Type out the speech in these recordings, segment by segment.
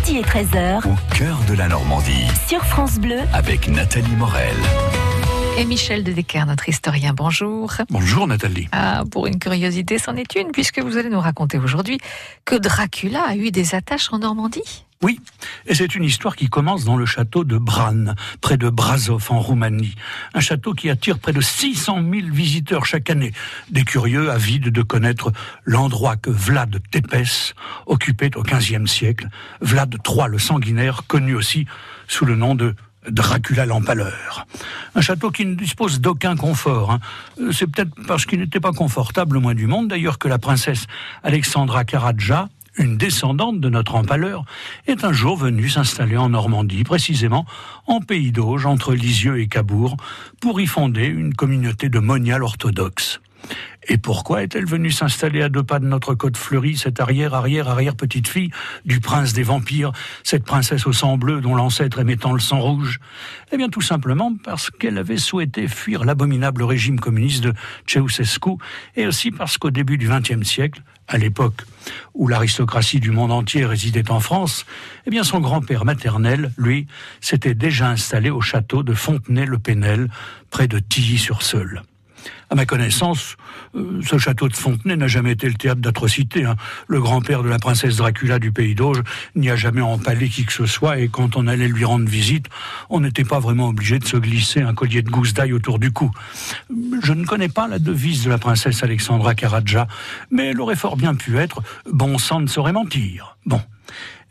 midi et 13h. Au cœur de la Normandie. Sur France Bleu. Avec Nathalie Morel. Et Michel de Decker, notre historien, bonjour. Bonjour Nathalie. Ah, pour une curiosité, c'en est une, puisque vous allez nous raconter aujourd'hui que Dracula a eu des attaches en Normandie. Oui, et c'est une histoire qui commence dans le château de Bran, près de Brasov en Roumanie. Un château qui attire près de 600 000 visiteurs chaque année, des curieux avides de connaître l'endroit que Vlad Tepes occupait au XVe siècle. Vlad III le sanguinaire, connu aussi sous le nom de Dracula l'empaleur. Un château qui ne dispose d'aucun confort. Hein. C'est peut-être parce qu'il n'était pas confortable au moins du monde, d'ailleurs, que la princesse Alexandra Karadja, une descendante de notre empaleur, est un jour venue s'installer en Normandie, précisément en pays d'Auge, entre Lisieux et Cabourg, pour y fonder une communauté de moniales orthodoxes. Et pourquoi est-elle venue s'installer à deux pas de notre côte fleurie, cette arrière, arrière, arrière petite fille du prince des vampires, cette princesse au sang bleu dont l'ancêtre émettant le sang rouge? Eh bien, tout simplement parce qu'elle avait souhaité fuir l'abominable régime communiste de Ceausescu et aussi parce qu'au début du XXe siècle, à l'époque où l'aristocratie du monde entier résidait en France, eh bien, son grand-père maternel, lui, s'était déjà installé au château de Fontenay-le-Pénel, près de Tilly-sur-Seul. À ma connaissance, euh, ce château de Fontenay n'a jamais été le théâtre d'atrocités. Hein. Le grand-père de la princesse Dracula du pays d'Auge n'y a jamais empalé qui que ce soit, et quand on allait lui rendre visite, on n'était pas vraiment obligé de se glisser un collier de gousse d'ail autour du cou. Je ne connais pas la devise de la princesse Alexandra Karadja, mais elle aurait fort bien pu être « bon sang ne saurait mentir ». Bon.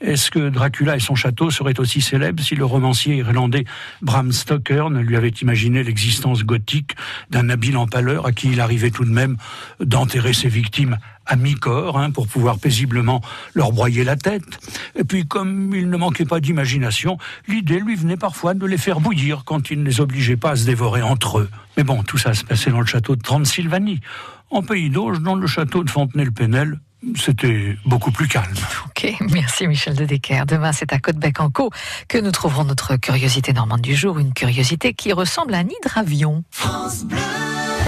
Est-ce que Dracula et son château seraient aussi célèbres si le romancier irlandais Bram Stoker ne lui avait imaginé l'existence gothique d'un habile empaleur à qui il arrivait tout de même d'enterrer ses victimes à mi-corps hein, pour pouvoir paisiblement leur broyer la tête? Et puis, comme il ne manquait pas d'imagination, l'idée lui venait parfois de les faire bouillir quand il ne les obligeait pas à se dévorer entre eux. Mais bon, tout ça se passait dans le château de Transylvanie. En pays d'Auge, dans le château de Fontenay-le-Pénel, c'était beaucoup plus calme. Ok, merci Michel de Decker. Demain, c'est à Côte-Bec-en-Caux que nous trouverons notre curiosité normande du jour, une curiosité qui ressemble à un hydravion. France Bleu